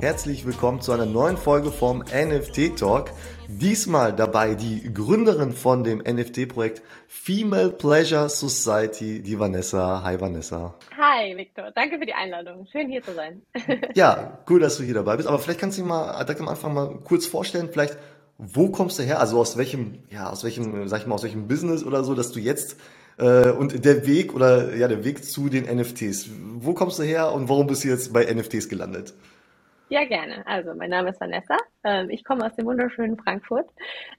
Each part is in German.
Herzlich willkommen zu einer neuen Folge vom NFT Talk. Diesmal dabei die Gründerin von dem NFT-Projekt Female Pleasure Society, die Vanessa. Hi Vanessa. Hi Victor, danke für die Einladung. Schön hier zu sein. ja, cool, dass du hier dabei bist. Aber vielleicht kannst du dich mal direkt am Anfang mal kurz vorstellen, vielleicht wo kommst du her? Also aus welchem, ja, aus welchem, sag ich mal, aus welchem Business oder so, dass du jetzt äh, und der Weg oder ja, der Weg zu den NFTs. Wo kommst du her und warum bist du jetzt bei NFTs gelandet? Ja, gerne. Also, mein Name ist Vanessa. Ähm, ich komme aus dem wunderschönen Frankfurt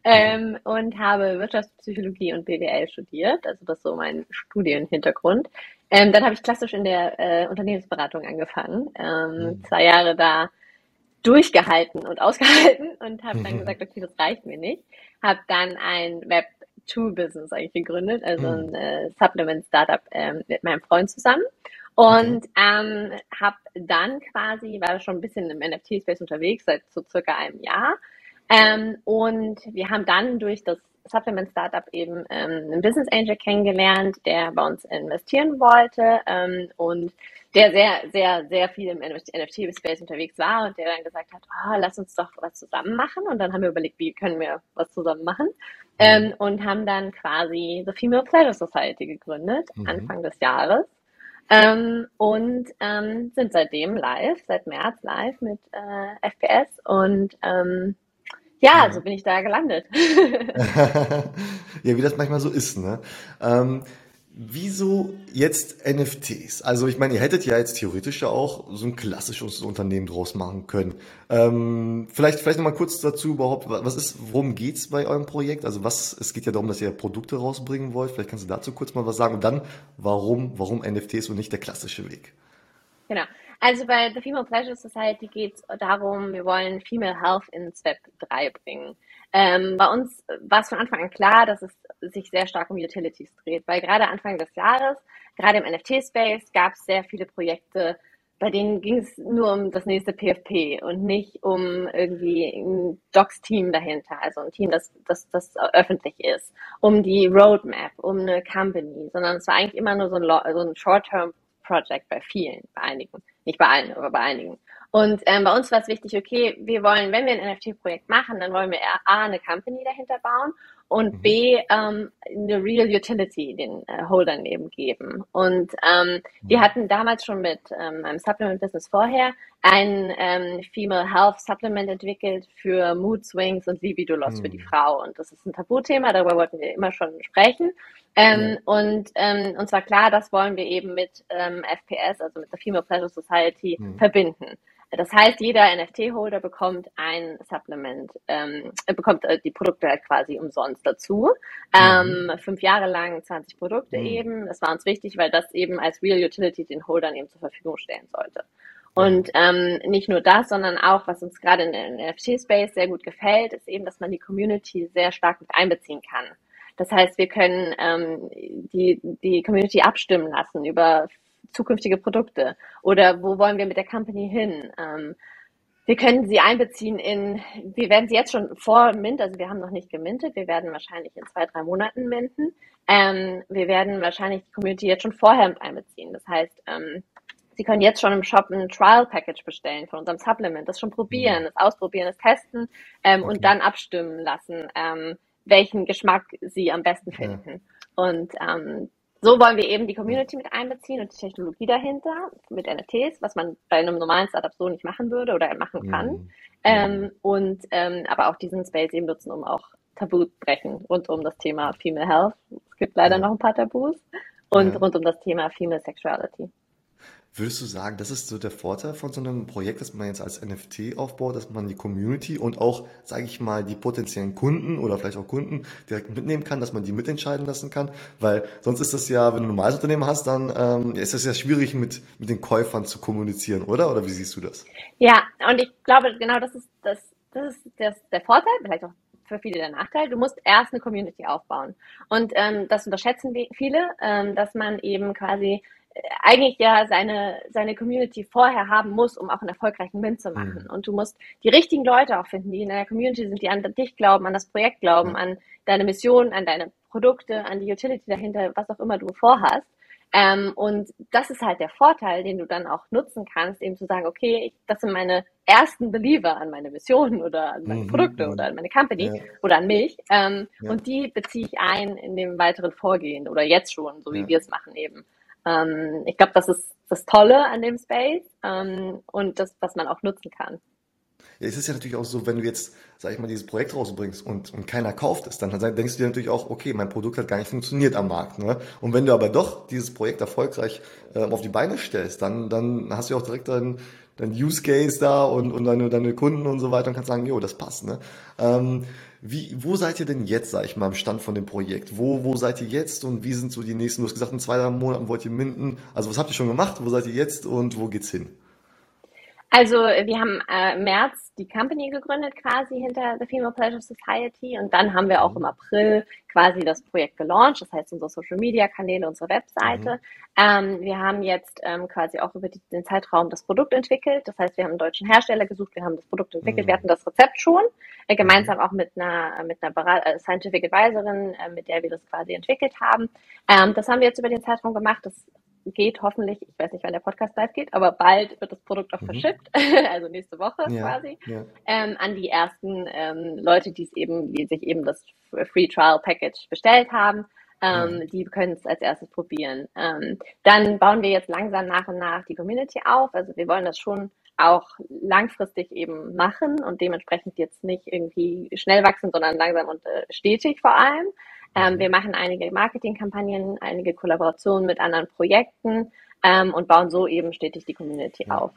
ähm, und habe Wirtschaftspsychologie und BWL studiert. Also, das ist so mein Studienhintergrund. Ähm, dann habe ich klassisch in der äh, Unternehmensberatung angefangen. Mhm. Zwei Jahre da durchgehalten und ausgehalten und habe dann gesagt, okay, das reicht mir nicht. Habe dann ein Web 2 Business eigentlich gegründet, also mhm. ein äh, Supplement Startup ähm, mit meinem Freund zusammen. Und okay. ähm, habe dann quasi, war schon ein bisschen im NFT-Space unterwegs, seit so circa einem Jahr. Ähm, und wir haben dann durch das Supplement Startup eben ähm, einen Business Angel kennengelernt, der bei uns investieren wollte ähm, und der sehr, sehr, sehr viel im NFT-Space unterwegs war und der dann gesagt hat, oh, lass uns doch was zusammen machen. Und dann haben wir überlegt, wie können wir was zusammen machen. Ähm, und haben dann quasi The Female Pleasure Society gegründet, mhm. Anfang des Jahres. Ähm, und ähm, sind seitdem live, seit März live mit äh, FPS und ähm, ja, so bin ich da gelandet. ja, wie das manchmal so ist, ne? Ähm, Wieso jetzt NFTs? Also ich meine, ihr hättet ja jetzt theoretisch ja auch so ein klassisches Unternehmen draus machen können. Ähm, vielleicht vielleicht nochmal kurz dazu überhaupt, was ist, worum geht's bei eurem Projekt? Also was, es geht ja darum, dass ihr Produkte rausbringen wollt. Vielleicht kannst du dazu kurz mal was sagen. Und dann, warum, warum NFTs und nicht der klassische Weg? Genau. Also bei The Female Pleasure Society geht es darum, wir wollen Female Health ins Web 3 bringen. Ähm, bei uns war es von Anfang an klar, dass es sich sehr stark um Utilities dreht, weil gerade Anfang des Jahres, gerade im NFT-Space, gab es sehr viele Projekte, bei denen ging es nur um das nächste PFP und nicht um irgendwie ein Docs-Team dahinter, also ein Team, das, das, das öffentlich ist, um die Roadmap, um eine Company, sondern es war eigentlich immer nur so ein, so ein Short-Term-Project bei vielen, bei einigen, nicht bei allen, aber bei einigen. Und ähm, bei uns war es wichtig, okay, wir wollen, wenn wir ein NFT-Projekt machen, dann wollen wir A, eine Company dahinter bauen und mhm. B, ähm, eine Real Utility den äh, Holdern eben geben. Und ähm, wir mhm. hatten damals schon mit ähm, einem Supplement-Business vorher ein ähm, Female Health Supplement entwickelt für Mood Swings und Libido-Loss mhm. für die mhm. Frau. Und das ist ein Tabuthema, darüber wollten wir immer schon sprechen. Ähm. Und ähm, uns war klar, das wollen wir eben mit ähm, FPS, also mit der Female Pleasure Society, mhm. verbinden. Das heißt, jeder NFT-Holder bekommt ein Supplement, ähm, bekommt äh, die Produkte halt quasi umsonst dazu. Mhm. Ähm, fünf Jahre lang 20 Produkte mhm. eben. Das war uns wichtig, weil das eben als Real Utility den Holdern eben zur Verfügung stellen sollte. Und ähm, nicht nur das, sondern auch, was uns gerade in der NFT-Space sehr gut gefällt, ist eben, dass man die Community sehr stark mit einbeziehen kann. Das heißt, wir können ähm, die, die Community abstimmen lassen über zukünftige Produkte oder wo wollen wir mit der Company hin? Ähm, wir können sie einbeziehen in, wir werden sie jetzt schon vor Mint, also wir haben noch nicht gemintet, wir werden wahrscheinlich in zwei, drei Monaten minten. Ähm, wir werden wahrscheinlich die Community jetzt schon vorher mit einbeziehen. Das heißt, ähm, Sie können jetzt schon im Shop ein Trial Package bestellen von unserem Supplement, das schon probieren, das ausprobieren, das testen ähm, okay. und dann abstimmen lassen, ähm, welchen Geschmack Sie am besten finden. Ja. Und ähm, so wollen wir eben die Community mit einbeziehen und die Technologie dahinter mit NFTs, was man bei einem normalen Startup so nicht machen würde oder machen kann. Mhm. Ähm, und ähm, aber auch diesen Space eben nutzen, um auch Tabu brechen rund um das Thema Female Health. Es gibt leider noch ein paar Tabus und ja. rund um das Thema Female Sexuality. Würdest du sagen, das ist so der Vorteil von so einem Projekt, das man jetzt als NFT aufbaut, dass man die Community und auch, sage ich mal, die potenziellen Kunden oder vielleicht auch Kunden direkt mitnehmen kann, dass man die mitentscheiden lassen kann? Weil sonst ist das ja, wenn du ein normales Unternehmen hast, dann ähm, ist das ja schwierig mit, mit den Käufern zu kommunizieren, oder? Oder wie siehst du das? Ja, und ich glaube, genau das ist, das, das ist das, der Vorteil, vielleicht auch für viele der Nachteil. Du musst erst eine Community aufbauen. Und ähm, das unterschätzen viele, ähm, dass man eben quasi eigentlich ja seine, seine Community vorher haben muss, um auch einen erfolgreichen Win zu machen. Mhm. Und du musst die richtigen Leute auch finden, die in deiner Community sind, die an dich glauben, an das Projekt glauben, mhm. an deine Mission, an deine Produkte, an die Utility dahinter, was auch immer du vorhast. Ähm, und das ist halt der Vorteil, den du dann auch nutzen kannst, eben zu sagen, okay, ich, das sind meine ersten Believer an meine Mission oder an meine mhm, Produkte oder an meine Company ja. oder an mich. Ähm, ja. Und die beziehe ich ein in dem weiteren Vorgehen oder jetzt schon, so wie ja. wir es machen eben. Ähm, ich glaube, das ist das Tolle an dem Space ähm, und das, was man auch nutzen kann. Ja, es ist ja natürlich auch so, wenn du jetzt, sag ich mal, dieses Projekt rausbringst und, und keiner kauft es, dann denkst du dir natürlich auch, okay, mein Produkt hat gar nicht funktioniert am Markt. Ne? Und wenn du aber doch dieses Projekt erfolgreich äh, auf die Beine stellst, dann, dann hast du auch direkt deinen dein Use Case da und, und deine, deine Kunden und so weiter und kannst sagen, jo, das passt. Ne? Ähm, wie, wo seid ihr denn jetzt, sag ich mal, im Stand von dem Projekt? Wo, wo seid ihr jetzt und wie sind so die nächsten, du hast gesagt, in zwei, drei Monaten wollt ihr minden. Also was habt ihr schon gemacht? Wo seid ihr jetzt und wo geht's hin? Also wir haben äh, im März die Company gegründet quasi hinter The Female Pleasure Society und dann haben wir auch im April quasi das Projekt gelauncht, das heißt unsere Social Media Kanäle, unsere Webseite. Mhm. Ähm, wir haben jetzt ähm, quasi auch über die, den Zeitraum das Produkt entwickelt, das heißt wir haben einen deutschen Hersteller gesucht, wir haben das Produkt entwickelt, mhm. wir hatten das Rezept schon, äh, gemeinsam auch mit einer mit einer Berat äh, Scientific Advisorin, äh, mit der wir das quasi entwickelt haben. Ähm, das haben wir jetzt über den Zeitraum gemacht, das geht hoffentlich, ich weiß nicht, wann der Podcast live geht, aber bald wird das Produkt auch mhm. verschippt, also nächste Woche ja, quasi, ja. Ähm, an die ersten ähm, Leute, die es eben, die sich eben das Free Trial Package bestellt haben. Ähm, ja. Die können es als erstes probieren. Ähm, dann bauen wir jetzt langsam nach und nach die Community auf. Also wir wollen das schon auch langfristig eben machen und dementsprechend jetzt nicht irgendwie schnell wachsen, sondern langsam und äh, stetig vor allem. Ähm, wir machen einige Marketingkampagnen, einige Kollaborationen mit anderen Projekten ähm, und bauen so eben stetig die Community ja. auf.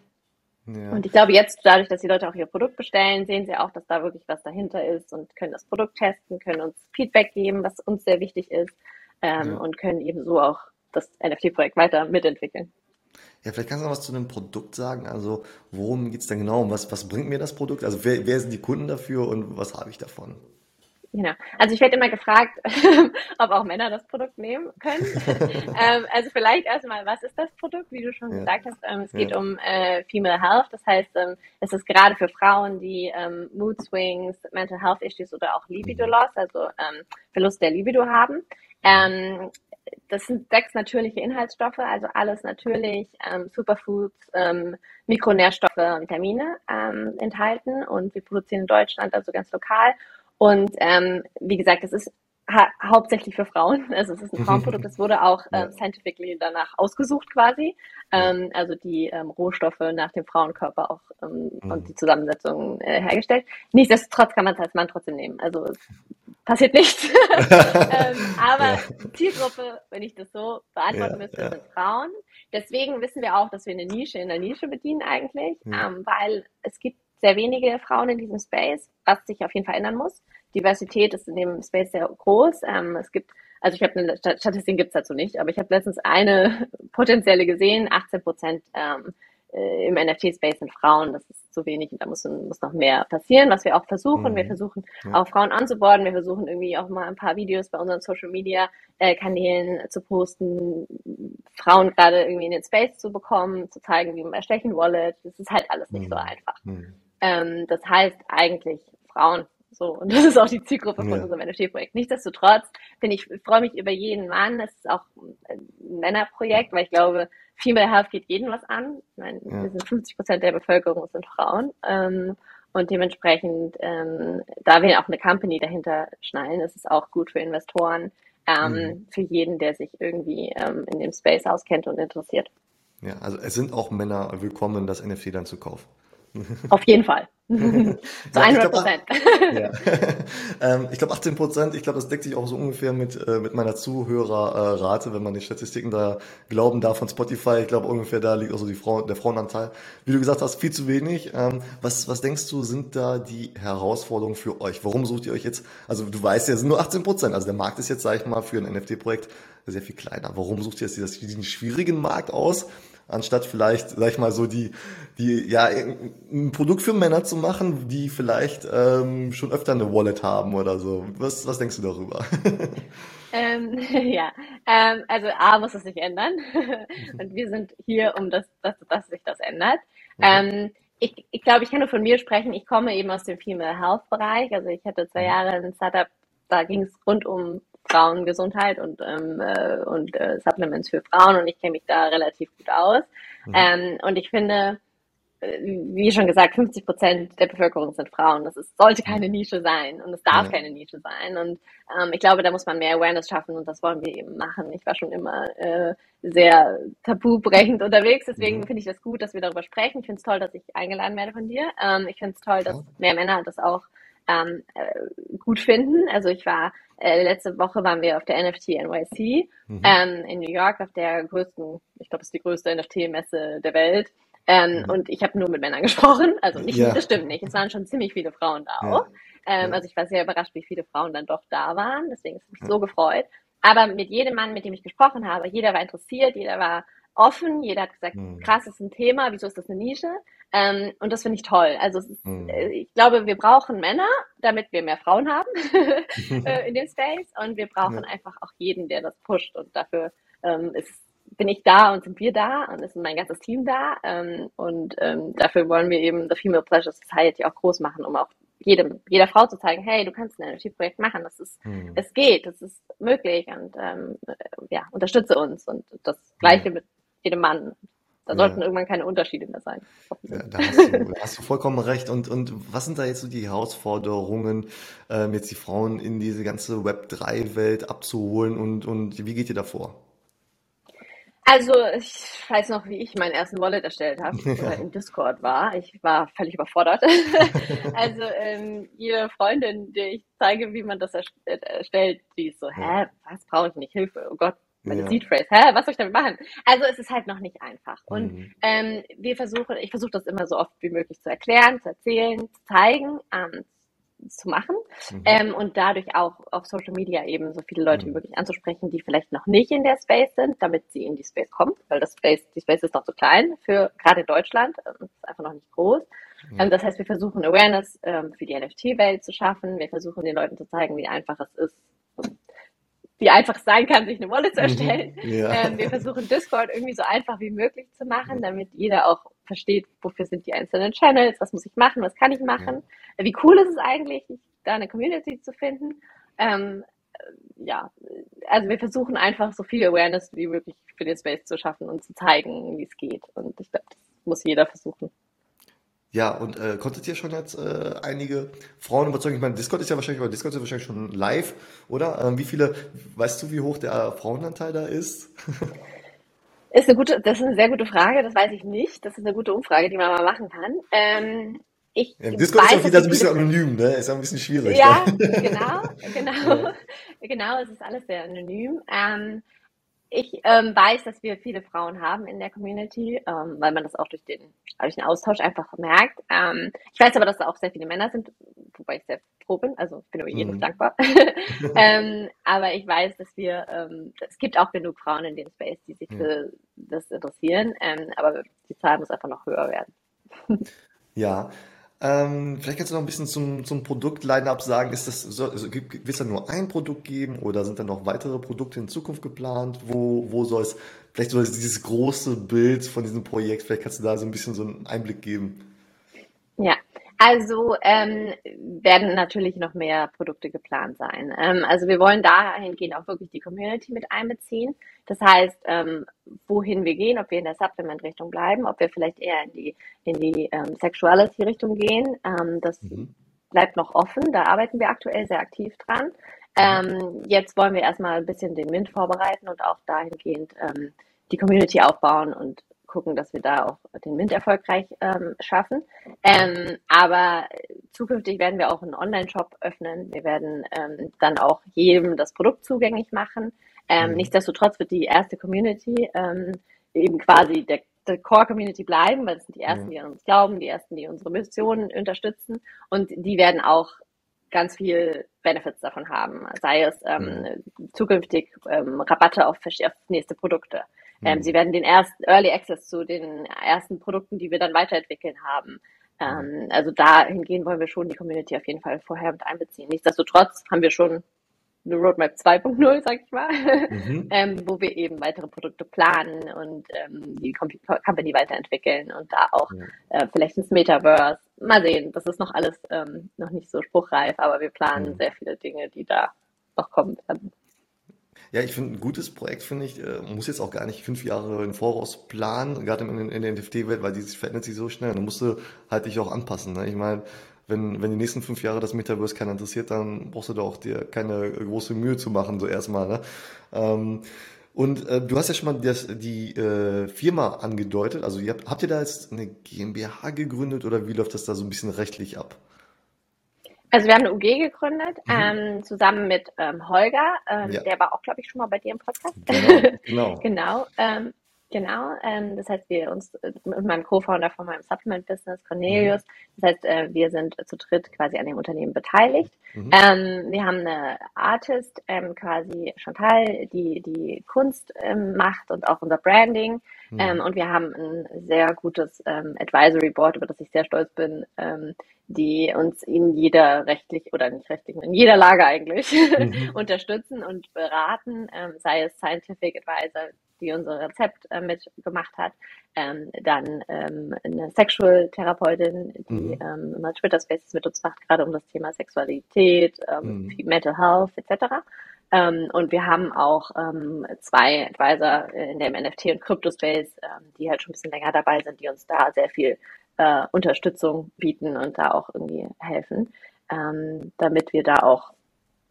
Ja. Und ich glaube, jetzt, dadurch, dass die Leute auch ihr Produkt bestellen, sehen sie auch, dass da wirklich was dahinter ist und können das Produkt testen, können uns Feedback geben, was uns sehr wichtig ist ähm, ja. und können eben so auch das NFT-Projekt weiter mitentwickeln. Ja, vielleicht kannst du noch was zu dem Produkt sagen. Also, worum geht es denn genau? Was, was bringt mir das Produkt? Also, wer, wer sind die Kunden dafür und was habe ich davon? Genau. Also ich werde immer gefragt, ob auch Männer das Produkt nehmen können. ähm, also vielleicht erstmal, was ist das Produkt? Wie du schon ja. gesagt hast, ähm, es geht ja. um äh, Female Health. Das heißt, ähm, es ist gerade für Frauen, die ähm, Mood Swings, Mental Health Issues oder auch Libido mhm. Loss, also ähm, Verlust der Libido haben. Ähm, das sind sechs natürliche Inhaltsstoffe, also alles natürlich, Superfoods, Mikronährstoffe, Vitamine ähm, enthalten und wir produzieren in Deutschland, also ganz lokal und ähm, wie gesagt, es ist ha hauptsächlich für Frauen. Also es ist ein Frauenprodukt. Es wurde auch ähm, scientifically danach ausgesucht quasi. Ähm, also die ähm, Rohstoffe nach dem Frauenkörper auch ähm, mhm. und die Zusammensetzung äh, hergestellt. Nichtsdestotrotz kann man es als Mann trotzdem nehmen. Also es passiert nichts. ähm, aber ja. Zielgruppe, wenn ich das so beantworten ja, müsste, ja. sind Frauen. Deswegen wissen wir auch, dass wir eine Nische in der Nische bedienen eigentlich, ähm, weil es gibt sehr wenige Frauen in diesem Space, was sich auf jeden Fall ändern muss. Diversität ist in dem Space sehr groß. Ähm, es gibt, also ich habe eine Statistik gibt's dazu nicht, aber ich habe letztens eine potenzielle gesehen, 18 Prozent ähm, äh, im NFT-Space sind Frauen, das ist zu wenig und da muss, muss noch mehr passieren, was wir auch versuchen. Mhm. Wir versuchen ja. auch Frauen anzuborden, wir versuchen irgendwie auch mal ein paar Videos bei unseren Social Media äh, Kanälen zu posten, Frauen gerade irgendwie in den Space zu bekommen, zu zeigen, wie man erstechen Wallet. Das ist halt alles nicht mhm. so einfach. Mhm. Ähm, das heißt eigentlich Frauen. So, und das ist auch die Zielgruppe von ja. unserem NFT-Projekt. Nichtsdestotrotz bin ich, freue mich über jeden Mann. Es ist auch ein Männerprojekt, weil ich glaube, Female Health geht jeden was an. Ich meine, ja. wir sind 50 Prozent der Bevölkerung sind Frauen. Ähm, und dementsprechend, ähm, da wir auch eine Company dahinter schnallen, ist es auch gut für Investoren, ähm, mhm. für jeden, der sich irgendwie ähm, in dem Space auskennt und interessiert. Ja, also es sind auch Männer willkommen, das NFT dann zu kaufen. Auf jeden Fall. Zu 100 Prozent. Ja. ähm, ich glaube 18 Prozent, ich glaube, das deckt sich auch so ungefähr mit, äh, mit meiner Zuhörerrate, wenn man die Statistiken da glauben darf von Spotify. Ich glaube, ungefähr da liegt auch so die Frau, der Frauenanteil. Wie du gesagt hast, viel zu wenig. Ähm, was, was denkst du, sind da die Herausforderungen für euch? Warum sucht ihr euch jetzt, also du weißt ja, es sind nur 18 Prozent, also der Markt ist jetzt, sag ich mal, für ein NFT-Projekt sehr viel kleiner. Warum sucht ihr jetzt diesen schwierigen Markt aus? Anstatt vielleicht, sag ich mal, so die, die, ja, ein Produkt für Männer zu machen, die vielleicht ähm, schon öfter eine Wallet haben oder so. Was, was denkst du darüber? Ähm, ja, ähm, also A muss es sich ändern und wir sind hier, um das, dass, dass sich das ändert. Mhm. Ähm, ich, ich glaube, ich kann nur von mir sprechen. Ich komme eben aus dem Female Health Bereich. Also ich hatte zwei mhm. Jahre ein Startup, da ging es rund um Frauengesundheit und, ähm, äh, und äh, Supplements für Frauen und ich kenne mich da relativ gut aus. Mhm. Ähm, und ich finde, äh, wie schon gesagt, 50 Prozent der Bevölkerung sind Frauen. Das ist, sollte keine Nische sein und es darf ja. keine Nische sein. Und ähm, ich glaube, da muss man mehr Awareness schaffen und das wollen wir eben machen. Ich war schon immer äh, sehr tabubrechend unterwegs, deswegen mhm. finde ich das gut, dass wir darüber sprechen. Ich finde es toll, dass ich eingeladen werde von dir. Ähm, ich finde es toll, dass mehr Männer das auch ähm, äh, gut finden. Also ich war äh, letzte Woche waren wir auf der NFT NYC mhm. ähm, in New York auf der größten, ich glaube, es ist die größte NFT-Messe der Welt. Ähm, mhm. Und ich habe nur mit Männern gesprochen. Also nicht, ja. das stimmt nicht. Es waren schon ziemlich viele Frauen da auch. Ja. Ähm, ja. Also ich war sehr überrascht, wie viele Frauen dann doch da waren. Deswegen ist mich so gefreut. Aber mit jedem Mann, mit dem ich gesprochen habe, jeder war interessiert, jeder war offen, jeder hat gesagt, mhm. krass, das ist ein Thema, wieso ist das eine Nische? Ähm, und das finde ich toll. Also ist, mhm. äh, ich glaube, wir brauchen Männer, damit wir mehr Frauen haben äh, in dem Space. Und wir brauchen einfach auch jeden, der das pusht. Und dafür ähm, ist bin ich da und sind wir da und ist mein ganzes Team da. Ähm, und ähm, dafür wollen wir eben The Female Pleasure Society auch groß machen, um auch jedem, jeder Frau zu zeigen, hey, du kannst ein NFT-Projekt machen, das ist, mhm. es geht, es ist möglich und ähm, ja, unterstütze uns und das Gleiche mhm. mit jedem Mann. Da ja. sollten irgendwann keine Unterschiede mehr sein. Ja, da, hast du, da hast du vollkommen recht. Und, und was sind da jetzt so die Herausforderungen, ähm, jetzt die Frauen in diese ganze Web3-Welt abzuholen und, und wie geht ihr davor? Also ich weiß noch, wie ich meinen ersten Wallet erstellt habe oder in Discord war. Ich war völlig überfordert. also ähm, jede Freundin, der ich zeige, wie man das erstellt, die ist so, hä, was brauche ich nicht? Hilfe, oh Gott, meine ja. Seed Phrase, hä, was soll ich damit machen? Also es ist halt noch nicht einfach. Und mhm. ähm, wir versuchen, ich versuche das immer so oft wie möglich zu erklären, zu erzählen, zu zeigen, ähm, zu machen mhm. ähm, und dadurch auch auf Social Media eben so viele Leute mhm. wie möglich anzusprechen, die vielleicht noch nicht in der Space sind, damit sie in die Space kommen, weil das Space, die Space ist noch zu klein für gerade in Deutschland, ähm, ist einfach noch nicht groß. Mhm. Ähm, das heißt, wir versuchen Awareness ähm, für die NFT-Welt zu schaffen. Wir versuchen den Leuten zu zeigen, wie einfach es ist, wie einfach es sein kann, sich eine Wallet zu mhm. erstellen. Ja. Ähm, wir versuchen Discord irgendwie so einfach wie möglich zu machen, damit jeder auch versteht, wofür sind die einzelnen Channels, was muss ich machen, was kann ich machen. Ja. Wie cool ist es eigentlich, da eine Community zu finden. Ähm, ja, also wir versuchen einfach so viel Awareness wie möglich für den Space zu schaffen und zu zeigen, wie es geht. Und ich glaube, das muss jeder versuchen. Ja, und äh, konntet ihr schon jetzt äh, einige Frauen überzeugen? Ich meine, Discord ist ja wahrscheinlich, oder Discord ist ja wahrscheinlich schon live, oder? Ähm, wie viele, weißt du, wie hoch der Frauenanteil da ist? ist eine gute, das ist eine sehr gute Frage, das weiß ich nicht. Das ist eine gute Umfrage, die man mal machen kann. Ähm, ich ja, Discord weiß, ist auch wieder so ein bisschen anonym, ne? Ist auch ein bisschen schwierig. Ja, ne? genau, genau. Genau, es ist alles sehr anonym. Ähm, ich ähm, weiß, dass wir viele Frauen haben in der Community, ähm, weil man das auch durch den, durch den Austausch einfach merkt. Ähm, ich weiß aber, dass da auch sehr viele Männer sind, wobei ich sehr froh bin. Also ich bin über jeden mhm. dankbar. ähm, aber ich weiß, dass wir, ähm, es gibt auch genug Frauen in dem Space, die sich für das interessieren. Ähm, aber die Zahl muss einfach noch höher werden. ja, ähm, vielleicht kannst du noch ein bisschen zum, zum Produkt-Line-Up sagen. Ist das, so, also, wird es da nur ein Produkt geben oder sind da noch weitere Produkte in Zukunft geplant? Wo, wo soll es, vielleicht soll es dieses große Bild von diesem Projekt, vielleicht kannst du da so ein bisschen so einen Einblick geben. Ja, also ähm, werden natürlich noch mehr Produkte geplant sein. Ähm, also wir wollen dahingehend auch wirklich die Community mit einbeziehen. Das heißt, ähm, wohin wir gehen, ob wir in der Supplement-Richtung bleiben, ob wir vielleicht eher in die, in die ähm, Sexuality-Richtung gehen, ähm, das mhm. bleibt noch offen. Da arbeiten wir aktuell sehr aktiv dran. Ähm, jetzt wollen wir erstmal ein bisschen den MINT vorbereiten und auch dahingehend ähm, die Community aufbauen und gucken, dass wir da auch den MINT erfolgreich ähm, schaffen. Ähm, aber zukünftig werden wir auch einen Online-Shop öffnen. Wir werden ähm, dann auch jedem das Produkt zugänglich machen. Ähm, mhm. Nichtsdestotrotz wird die erste Community ähm, eben quasi der, der Core-Community bleiben, weil es sind die ersten, mhm. die an uns glauben, die ersten, die unsere Mission unterstützen und die werden auch ganz viel Benefits davon haben, sei es ähm, mhm. zukünftig ähm, Rabatte auf, auf nächste Produkte, ähm, mhm. Sie werden den ersten Early Access zu den ersten Produkten, die wir dann weiterentwickeln haben. Ähm, also dahingehend wollen wir schon die Community auf jeden Fall vorher mit einbeziehen. Nichtsdestotrotz haben wir schon eine Roadmap 2.0, sag ich mal, mhm. ähm, wo wir eben weitere Produkte planen und ähm, die Company weiterentwickeln und da auch ja. äh, vielleicht ins Metaverse. Mal sehen, das ist noch alles ähm, noch nicht so spruchreif, aber wir planen mhm. sehr viele Dinge, die da noch kommen werden. Ja, ich finde, ein gutes Projekt, finde ich, äh, muss jetzt auch gar nicht fünf Jahre im Voraus planen, gerade in, in der NFT-Welt, weil die verändert sich so schnell. Dann musst du halt dich auch anpassen. Ne? Ich meine, wenn, wenn die nächsten fünf Jahre das Metaverse keiner interessiert, dann brauchst du da auch dir keine große Mühe zu machen, so erstmal. Ne? Ähm, und äh, du hast ja schon mal das, die äh, Firma angedeutet. Also ihr habt, habt ihr da jetzt eine GmbH gegründet oder wie läuft das da so ein bisschen rechtlich ab? Also wir haben eine UG gegründet, mhm. ähm, zusammen mit ähm, Holger, ähm, ja. der war auch, glaube ich, schon mal bei dir im Podcast. Genau, genau. genau, ähm, genau ähm, das heißt, wir uns äh, mit meinem Co-Founder von meinem Supplement-Business, Cornelius, mhm. das heißt, äh, wir sind zu dritt quasi an dem Unternehmen beteiligt. Mhm. Ähm, wir haben eine Artist, quasi Chantal, die die Kunst macht und auch unser Branding. Mhm. Ähm, und wir haben ein sehr gutes ähm, Advisory Board, über das ich sehr stolz bin, ähm, die uns in jeder rechtlich oder nicht rechtlich, in jeder Lage eigentlich mhm. unterstützen und beraten, ähm, sei es Scientific Advisor, die unser Rezept äh, mitgemacht hat, ähm, dann ähm, eine Sexual-Therapeutin, die mhm. ähm, immer Twitter-Spaces mit uns macht, gerade um das Thema Sexualität, ähm, mhm. Mental Health etc. Ähm, und wir haben auch ähm, zwei Advisor in dem NFT- und Crypto-Space, ähm, die halt schon ein bisschen länger dabei sind, die uns da sehr viel äh, Unterstützung bieten und da auch irgendwie helfen, ähm, damit wir da auch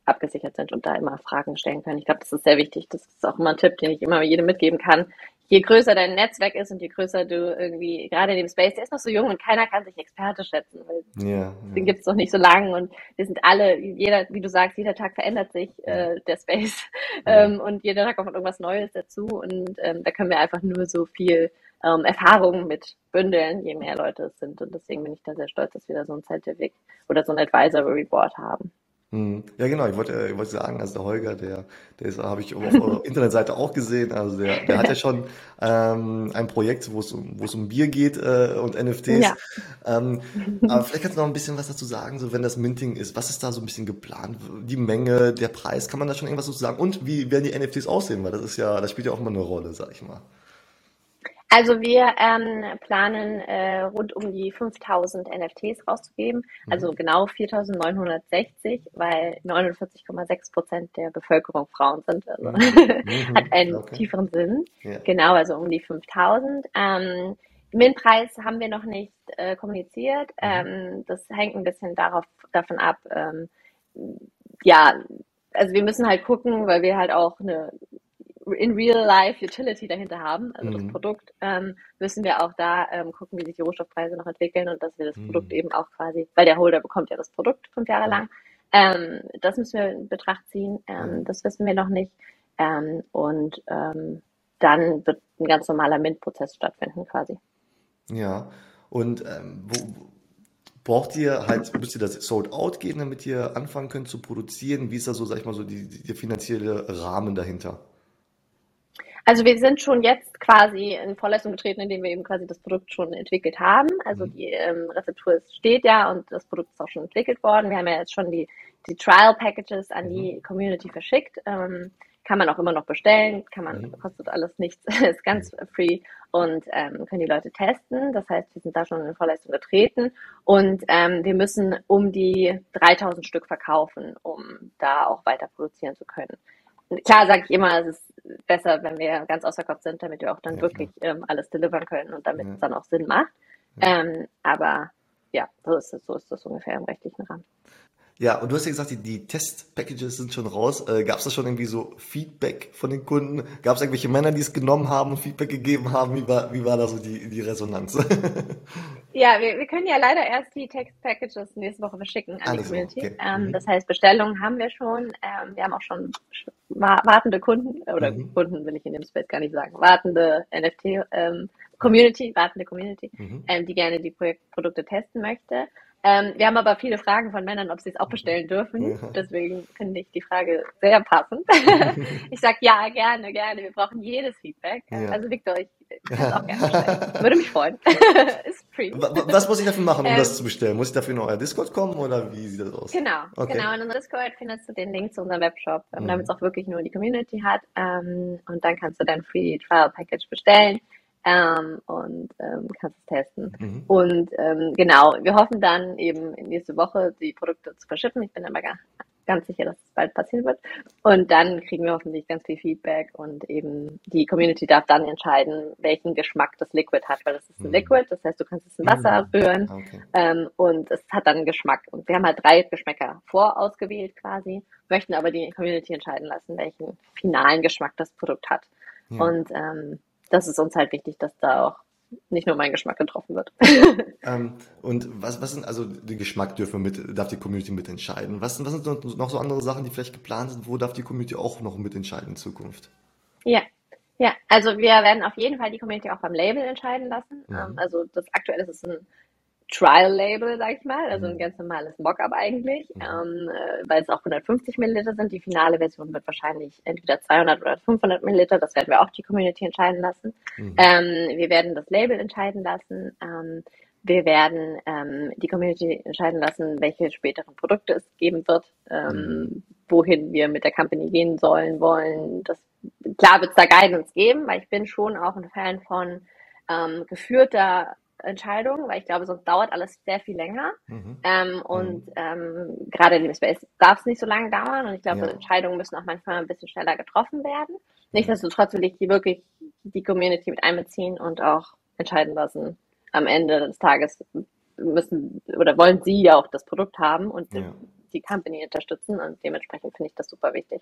abgesichert sind und da immer Fragen stellen können. Ich glaube, das ist sehr wichtig. Das ist auch immer ein Tipp, den ich immer jedem mitgeben kann je größer dein Netzwerk ist und je größer du irgendwie, gerade in dem Space, der ist noch so jung und keiner kann sich Experte schätzen, weil ja, den gibt's noch nicht so lange und wir sind alle, jeder, wie du sagst, jeder Tag verändert sich äh, der Space ja. ähm, und jeder Tag kommt irgendwas Neues dazu und ähm, da können wir einfach nur so viel ähm, Erfahrung mit bündeln, je mehr Leute es sind und deswegen bin ich da sehr stolz, dass wir da so ein Scientific oder so ein Advisory Board haben. Hm. Ja, genau, ich wollte, äh, ich wollte sagen, also der Holger, der, der ist, habe ich auf eurer Internetseite auch gesehen, also der, der hat ja schon ähm, ein Projekt, wo es um, wo es um Bier geht äh, und NFTs. Ja. Ähm, aber vielleicht kannst du noch ein bisschen was dazu sagen, so wenn das Minting ist, was ist da so ein bisschen geplant? Die Menge, der Preis, kann man da schon irgendwas dazu sagen? Und wie werden die NFTs aussehen? Weil das ist ja, das spielt ja auch immer eine Rolle, sag ich mal. Also wir ähm, planen äh, rund um die 5000 NFTs rauszugeben, mhm. also genau 4960, weil 49,6 Prozent der Bevölkerung Frauen sind. Also mhm. mhm. hat einen okay. tieferen Sinn. Ja. Genau, also um die 5000. Ähm, Min-Preis haben wir noch nicht äh, kommuniziert. Mhm. Ähm, das hängt ein bisschen darauf, davon ab, ähm, ja, also wir müssen halt gucken, weil wir halt auch eine in real life Utility dahinter haben, also mhm. das Produkt, ähm, müssen wir auch da ähm, gucken, wie sich die Rohstoffpreise noch entwickeln und dass wir das mhm. Produkt eben auch quasi, weil der Holder bekommt ja das Produkt fünf Jahre ja. lang. Ähm, das müssen wir in Betracht ziehen. Ähm, das wissen wir noch nicht. Ähm, und ähm, dann wird ein ganz normaler MINT-Prozess stattfinden quasi. Ja, und ähm, wo, braucht ihr halt, müsst ihr das sold out gehen, damit ihr anfangen könnt zu produzieren? Wie ist da so, sag ich mal, so die, die, der finanzielle Rahmen dahinter? Also wir sind schon jetzt quasi in Vorleistung getreten, indem wir eben quasi das Produkt schon entwickelt haben. Also mhm. die ähm, Rezeptur steht ja und das Produkt ist auch schon entwickelt worden. Wir haben ja jetzt schon die, die Trial Packages an die mhm. Community verschickt. Ähm, kann man auch immer noch bestellen, kann man, mhm. kostet alles nichts, ist ganz free und ähm, können die Leute testen. Das heißt, wir sind da schon in Vorleistung getreten und ähm, wir müssen um die 3000 Stück verkaufen, um da auch weiter produzieren zu können. Klar sage ich immer, es ist besser, wenn wir ganz außer Kopf sind, damit wir auch dann ja, wirklich ähm, alles delivern können und damit ja. es dann auch Sinn macht. Ja. Ähm, aber ja, so ist, es, so ist das ungefähr im rechtlichen Rahmen. Ja, und du hast ja gesagt, die, die Test-Packages sind schon raus. Äh, Gab es da schon irgendwie so Feedback von den Kunden? Gab es irgendwelche Männer, die es genommen haben und Feedback gegeben haben? Wie war, wie war da so die, die Resonanz? ja, wir, wir können ja leider erst die Text-Packages nächste Woche verschicken an ah, die Community. Okay. Ähm, mhm. Das heißt, Bestellungen haben wir schon. Ähm, wir haben auch schon wartende Kunden, oder mhm. Kunden will ich in dem Space gar nicht sagen, wartende NFT, ähm, Community, wartende Community, mhm. ähm, die gerne die Projekt Produkte testen möchte. Ähm, wir haben aber viele Fragen von Männern, ob sie es auch bestellen dürfen. Ja. Deswegen finde ich die Frage sehr passend. ich sage ja, gerne, gerne. Wir brauchen jedes Feedback. Ja. Also Victor, ich kann es auch gerne bestellen. Würde mich freuen. Ist free. Was muss ich dafür machen, um ähm, das zu bestellen? Muss ich dafür in euer Discord kommen oder wie sieht das aus? Genau, okay. genau. In unserem Discord findest du den Link zu unserem Webshop, ähm, mhm. damit es auch wirklich nur die Community hat. Ähm, und dann kannst du dein Free Trial Package bestellen ähm, und ähm, kannst es testen. Mhm. Und ähm, genau, wir hoffen dann eben nächste Woche die Produkte zu verschippen. Ich bin aber ganz sicher, dass es bald passieren wird. Und dann kriegen wir hoffentlich ganz viel Feedback und eben die Community darf dann entscheiden, welchen Geschmack das Liquid hat, weil das ist ein mhm. Liquid, das heißt, du kannst es in Wasser mhm. rühren okay. ähm, und es hat dann einen Geschmack. Und wir haben halt drei Geschmäcker vorausgewählt quasi, möchten aber die Community entscheiden lassen, welchen finalen Geschmack das Produkt hat. Ja. Und ähm, das ist uns halt wichtig, dass da auch nicht nur mein Geschmack getroffen wird. ähm, und was, was sind, also den Geschmack dürfen mit, darf die Community mitentscheiden. Was, was sind noch so andere Sachen, die vielleicht geplant sind? Wo darf die Community auch noch mitentscheiden in Zukunft? Ja, ja, also wir werden auf jeden Fall die Community auch beim Label entscheiden lassen. Ähm, also das aktuelle ist ein Trial-Label, sag ich mal, also ein mhm. ganz normales Mockup eigentlich, mhm. ähm, äh, weil es auch 150 Milliliter sind. Die finale Version wird wahrscheinlich entweder 200 oder 500 Milliliter. Das werden wir auch die Community entscheiden lassen. Mhm. Ähm, wir werden das Label entscheiden lassen. Ähm, wir werden ähm, die Community entscheiden lassen, welche späteren Produkte es geben wird, ähm, mhm. wohin wir mit der Company gehen sollen, wollen. Das, klar wird es da Guidance geben, weil ich bin schon auch ein Fan von ähm, geführter Entscheidung, weil ich glaube, sonst dauert alles sehr viel länger. Mhm. Ähm, und mhm. ähm, gerade in dem Space darf es nicht so lange dauern. Und ich glaube, ja. Entscheidungen müssen auch manchmal ein bisschen schneller getroffen werden. Nichtsdestotrotz will ich die wirklich die Community mit einbeziehen und auch entscheiden lassen. Am Ende des Tages müssen oder wollen sie ja auch das Produkt haben und ja. die Company unterstützen und dementsprechend finde ich das super wichtig.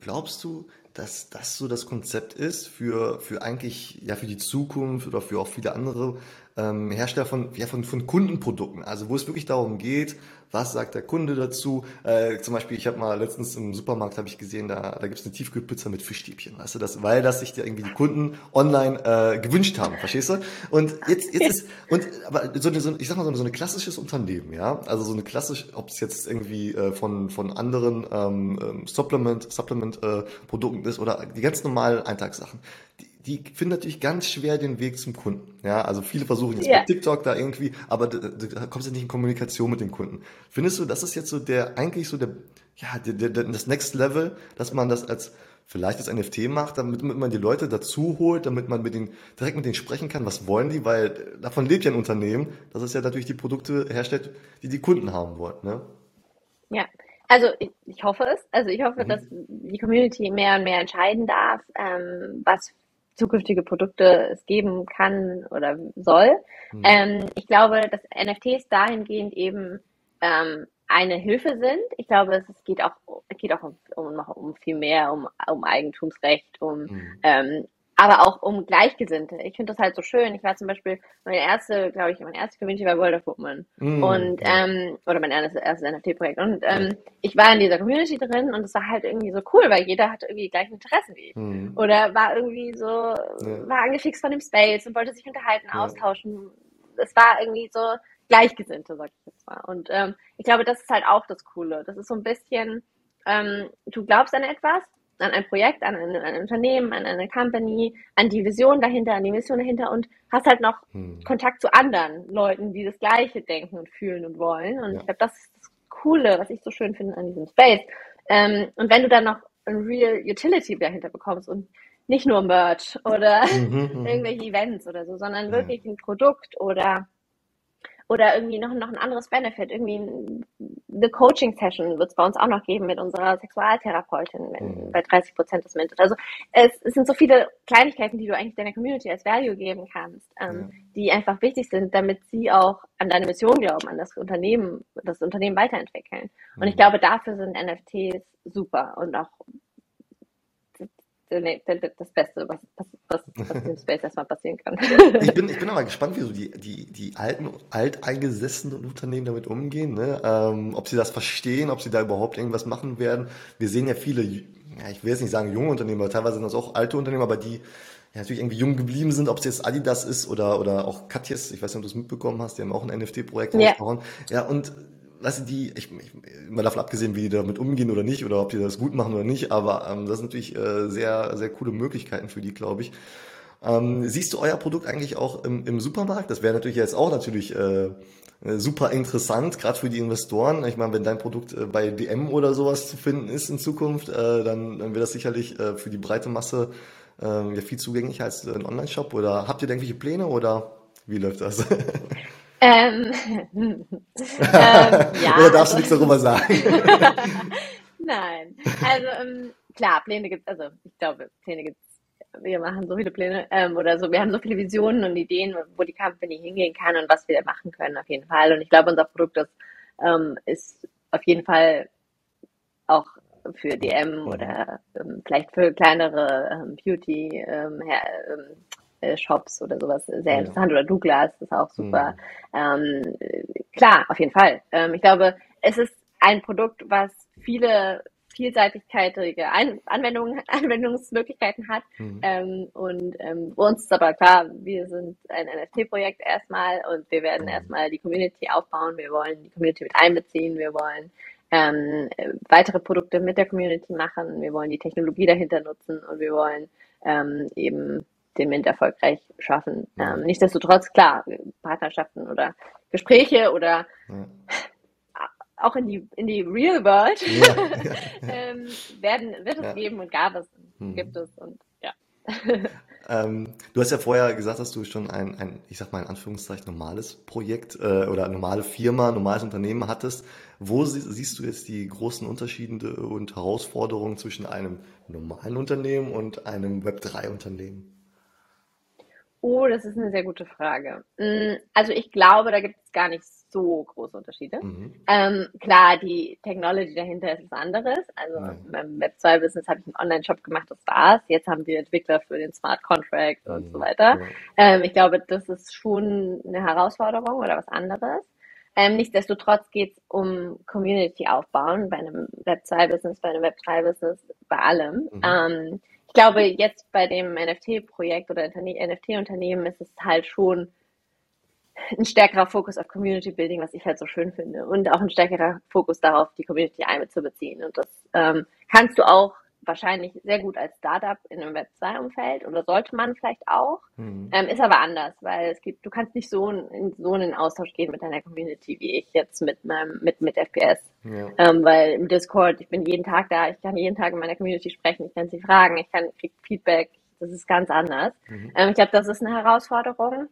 Glaubst du, dass das so das Konzept ist für, für eigentlich, ja, für die Zukunft oder für auch viele andere ähm, Hersteller von, ja, von, von Kundenprodukten? Also, wo es wirklich darum geht, was sagt der Kunde dazu? Äh, zum Beispiel, ich habe mal letztens im Supermarkt habe ich gesehen, da, da gibt es eine Tiefkühlpizza mit Fischstäbchen, weißt du, das, weil das sich ja irgendwie die Kunden online äh, gewünscht haben, verstehst du? Und jetzt, jetzt ist, und aber so eine, so, ich sag mal so, eine, so ein klassisches Unternehmen, ja, also so eine klassisch, ob es jetzt irgendwie äh, von, von anderen ähm, ähm Supplement, Supplement äh, Produkten ist oder die ganz normalen Eintagssachen, die, die finden natürlich ganz schwer den Weg zum Kunden. Ja, also viele versuchen jetzt yeah. bei TikTok da irgendwie, aber da, da kommst du nicht in Kommunikation mit den Kunden. Findest du, das ist jetzt so der, eigentlich so der, ja, der, der, das Next Level, dass man das als vielleicht als NFT macht, damit, damit man die Leute dazu holt, damit man mit denen, direkt mit denen sprechen kann, was wollen die, weil davon lebt ja ein Unternehmen, dass es ja natürlich die Produkte herstellt, die die Kunden haben wollen, ne? Ja, also ich, ich hoffe es. Also ich hoffe, mhm. dass die Community mehr und mehr entscheiden darf, ähm, was zukünftige Produkte es geben kann oder soll. Mhm. Ähm, ich glaube, dass NFTs dahingehend eben ähm, eine Hilfe sind. Ich glaube, es geht auch, geht auch um, um, um viel mehr, um, um Eigentumsrecht, um mhm. ähm, aber auch um Gleichgesinnte. Ich finde das halt so schön. Ich war zum Beispiel, meine erste, glaube ich, meine erste Community war World of Woman. Mm, und, ja. ähm, oder mein erstes, erstes NFT-Projekt. Und ähm, ja. ich war in dieser Community drin und es war halt irgendwie so cool, weil jeder hatte irgendwie die gleichen Interessen wie ich. Mm. Oder war irgendwie so, ja. war angefixt von dem Space und wollte sich unterhalten, austauschen. Es war irgendwie so Gleichgesinnte, sag ich jetzt mal. Und ähm, ich glaube, das ist halt auch das Coole. Das ist so ein bisschen, ähm, du glaubst an etwas, an ein Projekt, an ein, ein, Unternehmen, an eine Company, an die Vision dahinter, an die Mission dahinter und hast halt noch hm. Kontakt zu anderen Leuten, die das Gleiche denken und fühlen und wollen. Und ja. ich glaube, das ist das Coole, was ich so schön finde an diesem Space. Ähm, und wenn du dann noch ein Real Utility dahinter bekommst und nicht nur Merch oder mhm, mhm. irgendwelche Events oder so, sondern wirklich ein Produkt oder oder irgendwie noch, noch ein anderes Benefit. Irgendwie eine Coaching-Session wird es bei uns auch noch geben mit unserer Sexualtherapeutin wenn, mhm. bei 30 Prozent des Minted. Also es, es, sind so viele Kleinigkeiten, die du eigentlich deiner Community als Value geben kannst, ähm, ja. die einfach wichtig sind, damit sie auch an deine Mission glauben, an das Unternehmen, das Unternehmen weiterentwickeln. Und ich mhm. glaube, dafür sind NFTs super und auch das Beste, was, was, was, im Space erstmal passieren kann. Ich bin, ich bin aber gespannt, wie so die, die, die alten, alteingesessenen Unternehmen damit umgehen, ne? Ähm, ob sie das verstehen, ob sie da überhaupt irgendwas machen werden. Wir sehen ja viele, ja, ich will jetzt nicht sagen junge Unternehmen, aber teilweise sind das auch alte Unternehmen, aber die ja, natürlich irgendwie jung geblieben sind, ob es jetzt Adidas ist oder, oder auch Katjes, ich weiß nicht, ob du es mitbekommen hast, die haben auch ein NFT-Projekt ja. Ja, und du, die, ich, ich, mal davon abgesehen, wie die damit umgehen oder nicht, oder ob die das gut machen oder nicht, aber ähm, das sind natürlich äh, sehr, sehr coole Möglichkeiten für die, glaube ich. Ähm, siehst du euer Produkt eigentlich auch im, im Supermarkt? Das wäre natürlich jetzt auch natürlich äh, super interessant, gerade für die Investoren. Ich meine, wenn dein Produkt äh, bei DM oder sowas zu finden ist in Zukunft, äh, dann, dann wäre das sicherlich äh, für die breite Masse äh, ja viel zugänglicher als ein Online-Shop. Oder habt ihr irgendwelche Pläne oder wie läuft das? Ähm, ähm, ja, Oder darfst du nichts darüber sagen? Nein. Also ähm, klar, Pläne gibt es, also ich glaube, Pläne gibt es. Wir machen so viele Pläne ähm, oder so, wir haben so viele Visionen und Ideen, wo die Company hingehen kann und was wir da machen können, auf jeden Fall. Und ich glaube, unser Produkt das, ähm, ist auf jeden Fall auch für DM oder ähm, vielleicht für kleinere ähm, Beauty ähm, ähm, äh, Shops oder sowas sehr ja. interessant oder Douglas ist auch super. Mhm. Ähm, klar, auf jeden Fall. Ähm, ich glaube, es ist ein Produkt, was viele vielseitigkeitige Ein Anwendungen, Anwendungsmöglichkeiten hat. Mhm. Ähm, und ähm, uns ist aber klar, wir sind ein NFT-Projekt erstmal und wir werden mhm. erstmal die Community aufbauen. Wir wollen die Community mit einbeziehen. Wir wollen ähm, weitere Produkte mit der Community machen. Wir wollen die Technologie dahinter nutzen und wir wollen ähm, eben den Mint erfolgreich schaffen. Ähm, nichtsdestotrotz, klar, Partnerschaften oder Gespräche oder ja. auch in die, in die Real World ja. ähm, werden, wird es geben und gab es, mhm. gibt es und ja. Ähm, du hast ja vorher gesagt, dass du schon ein, ein ich sag mal in Anführungszeichen, normales Projekt äh, oder normale Firma, normales Unternehmen hattest. Wo sie, siehst du jetzt die großen Unterschiede und Herausforderungen zwischen einem normalen Unternehmen und einem Web3-Unternehmen? Oh, das ist eine sehr gute Frage. Mm, also ich glaube, da gibt es gar nicht so große Unterschiede. Mhm. Ähm, klar, die Technology dahinter ist was anderes. Also mhm. beim Web 2 Business habe ich einen Online-Shop gemacht, das war's. Jetzt haben wir Entwickler für den Smart Contract mhm. und so weiter. Mhm. Ähm, ich glaube, das ist schon eine Herausforderung oder was anderes. Ähm, nichtsdestotrotz geht es um Community aufbauen bei einem Web 2 Business, bei einem Web 3 Business, bei allem. Mhm. Ich glaube, jetzt bei dem NFT-Projekt oder NFT-Unternehmen ist es halt schon ein stärkerer Fokus auf Community Building, was ich halt so schön finde. Und auch ein stärkerer Fokus darauf, die Community einbeziehen. Und das ähm, kannst du auch wahrscheinlich sehr gut als Startup in einem Web2-Umfeld oder sollte man vielleicht auch. Mhm. Ähm, ist aber anders, weil es gibt, du kannst nicht so in so einen Austausch gehen mit deiner Community wie ich jetzt mit meinem, mit, mit FPS. Ja. Ähm, weil im Discord, ich bin jeden Tag da, ich kann jeden Tag in meiner Community sprechen, ich kann sie fragen, ich kann krieg Feedback, das ist ganz anders. Mhm. Ähm, ich glaube, das ist eine Herausforderung.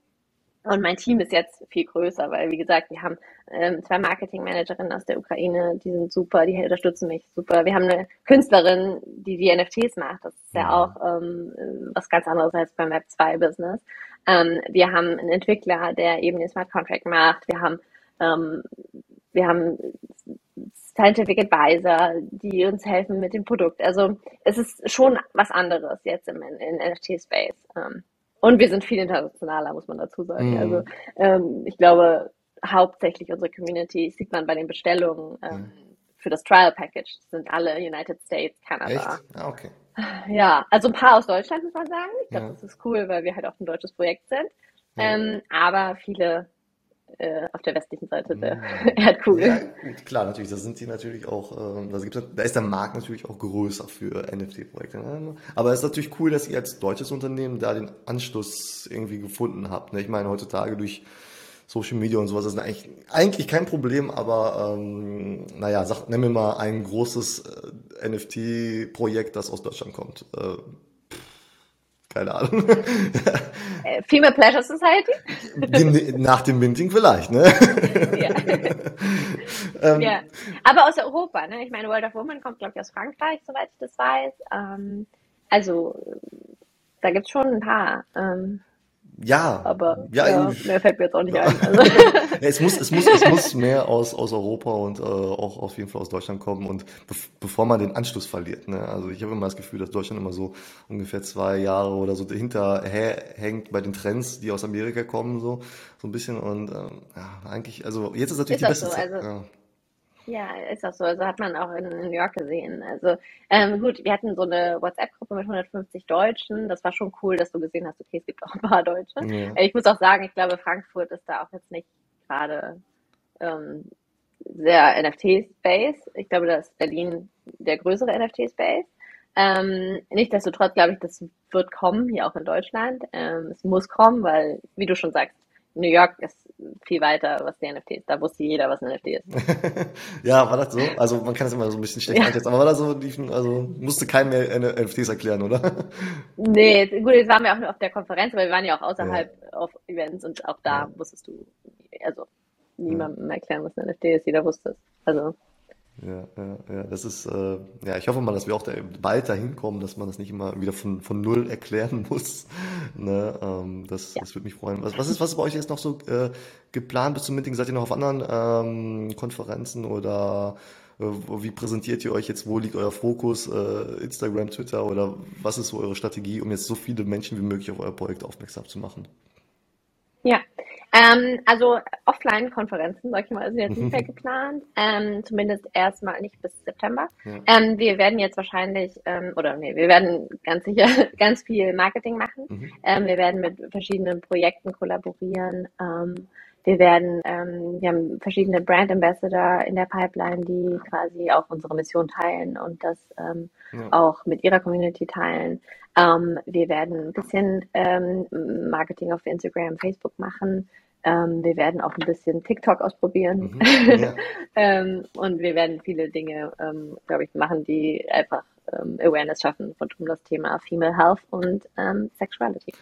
Und mein Team ist jetzt viel größer, weil, wie gesagt, wir haben ähm, zwei Marketingmanagerinnen aus der Ukraine, die sind super, die unterstützen mich super. Wir haben eine Künstlerin, die die NFTs macht. Das ist ja mhm. auch ähm, was ganz anderes als beim Web 2 Business. Ähm, wir haben einen Entwickler, der eben den Smart Contract macht. Wir haben, ähm, wir haben Scientific Advisor, die uns helfen mit dem Produkt. Also es ist schon was anderes jetzt im, in NFT-Space. Ähm, und wir sind viel internationaler, muss man dazu sagen. Mhm. Also ähm, ich glaube, hauptsächlich unsere Community sieht man bei den Bestellungen ähm, mhm. für das Trial Package. Das sind alle United States, Kanada. Echt? Ah, okay. Ja, also ein paar aus Deutschland, muss man sagen. Ich glaube, ja. das ist cool, weil wir halt auch ein deutsches Projekt sind. Ähm, aber viele äh, auf der westlichen Seite der mhm. Erdkugel. Ja, klar, natürlich, da sind die natürlich auch, äh, da, gibt's, da ist der Markt natürlich auch größer für NFT-Projekte. Ne? Aber es ist natürlich cool, dass ihr als deutsches Unternehmen da den Anschluss irgendwie gefunden habt. Ne? Ich meine, heutzutage durch Social Media und sowas ist eigentlich, eigentlich kein Problem, aber ähm, naja, sag, nenn mir mal ein großes äh, NFT-Projekt, das aus Deutschland kommt. Äh, keine Ahnung. Äh, Female Pleasure Society? Dem, nach dem Minting vielleicht, ne? Ja. ähm, ja. Aber aus Europa, ne? Ich meine, World of Women kommt, glaube ich, aus Frankreich, soweit ich das weiß. Ähm, also, da gibt's schon ein paar. Ähm, ja, aber ja, ja, mehr fällt mir jetzt auch nicht ein. Also. es, muss, es, muss, es muss mehr aus, aus Europa und äh, auch auf jeden Fall aus Deutschland kommen und be bevor man den Anschluss verliert. Ne? Also ich habe immer das Gefühl, dass Deutschland immer so ungefähr zwei Jahre oder so hinterher hängt bei den Trends, die aus Amerika kommen, so, so ein bisschen. Und ähm, ja, eigentlich, also jetzt ist natürlich ist die beste so? Zeit. Also, ja. Ja, ist auch so. Also hat man auch in, in New York gesehen. Also ähm, gut, wir hatten so eine WhatsApp-Gruppe mit 150 Deutschen. Das war schon cool, dass du gesehen hast, okay, es gibt auch ein paar Deutsche. Ja. Ich muss auch sagen, ich glaube, Frankfurt ist da auch jetzt nicht gerade ähm, sehr NFT-Space. Ich glaube, da ist Berlin der größere NFT-Space. Ähm, Nichtsdestotrotz glaube ich, das wird kommen, hier auch in Deutschland. Ähm, es muss kommen, weil, wie du schon sagst, New York ist viel weiter, was die NFTs. Da wusste jeder, was ein NFT ist. ja, war das so? Also man kann es immer so ein bisschen schlecht ja. einschätzen, aber war das so, also musste keinem mehr NFTs erklären, oder? nee, gut, jetzt waren wir auch nur auf der Konferenz, aber wir waren ja auch außerhalb ja. auf Events und auch da ja. wusstest du Also niemandem erklären, was ein NFT ist, jeder wusste es. Also ja, ja, ja, das ist, äh, ja, ich hoffe mal, dass wir auch da bald dahin kommen, dass man das nicht immer wieder von, von Null erklären muss. Ne? Ähm, das, ja. das würde mich freuen. Was, was, ist, was ist bei euch jetzt noch so äh, geplant bis zum Meeting? Seid ihr noch auf anderen ähm, Konferenzen oder äh, wie präsentiert ihr euch jetzt? Wo liegt euer Fokus? Äh, Instagram, Twitter oder was ist so eure Strategie, um jetzt so viele Menschen wie möglich auf euer Projekt aufmerksam zu machen? Ja, ähm, also Offline-Konferenzen, sag ich mal, sind jetzt nicht mehr geplant. Ähm, zumindest erstmal nicht bis September. Ja. Ähm, wir werden jetzt wahrscheinlich, ähm, oder nee, wir werden ganz sicher ganz viel Marketing machen. Mhm. Ähm, wir werden mit verschiedenen Projekten kollaborieren. Wir werden, ähm, wir haben verschiedene Brand Ambassador in der Pipeline, die quasi auch unsere Mission teilen und das ähm, ja. auch mit ihrer Community teilen. Ähm, wir werden ein bisschen ähm, Marketing auf Instagram, Facebook machen. Ähm, wir werden auch ein bisschen TikTok ausprobieren. Mhm, ja. ähm, und wir werden viele Dinge, ähm, glaube ich, machen, die einfach ähm, Awareness schaffen rund um das Thema Female Health und ähm, Sexuality.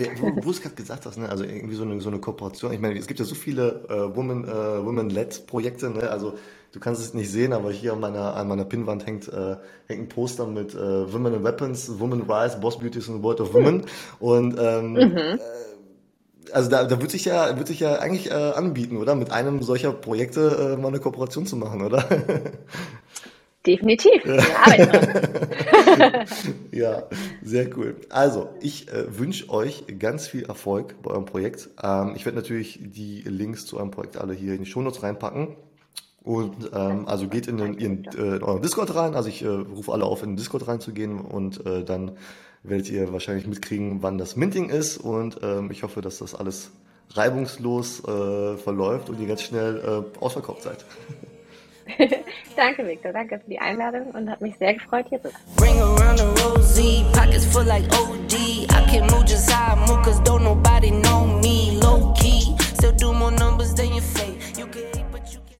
Ja, wo, wo du es gerade gesagt hast, ne? also irgendwie so eine, so eine Kooperation. Ich meine, es gibt ja so viele äh, Women, äh, Women-led-Projekte, ne? also du kannst es nicht sehen, aber hier an meiner, an meiner Pinnwand hängt, äh, hängt ein Poster mit äh, Women and Weapons, Women Rise, Boss Beauties and the World of Women. Und ähm, mhm. äh, also da, da wird sich ja, wird sich ja eigentlich äh, anbieten, oder? Mit einem solcher Projekte äh, mal eine Kooperation zu machen, oder? Definitiv. Ja, ja, sehr cool. Also, ich äh, wünsche euch ganz viel Erfolg bei eurem Projekt. Ähm, ich werde natürlich die Links zu eurem Projekt alle hier in die Shownotes reinpacken. Und ähm, also geht in, den, in, äh, in euren Discord rein. Also ich äh, rufe alle auf, in den Discord reinzugehen und äh, dann werdet ihr wahrscheinlich mitkriegen, wann das Minting ist. Und ähm, ich hoffe, dass das alles reibungslos äh, verläuft und ihr ganz schnell äh, ausverkauft seid. danke, Victor. Danke für die Einladung und hat mich sehr gefreut, hier zu sein. Bring around a rosy, pockets full like OD. I can move just how I move, cause don't nobody know me. Low key, still do more numbers than you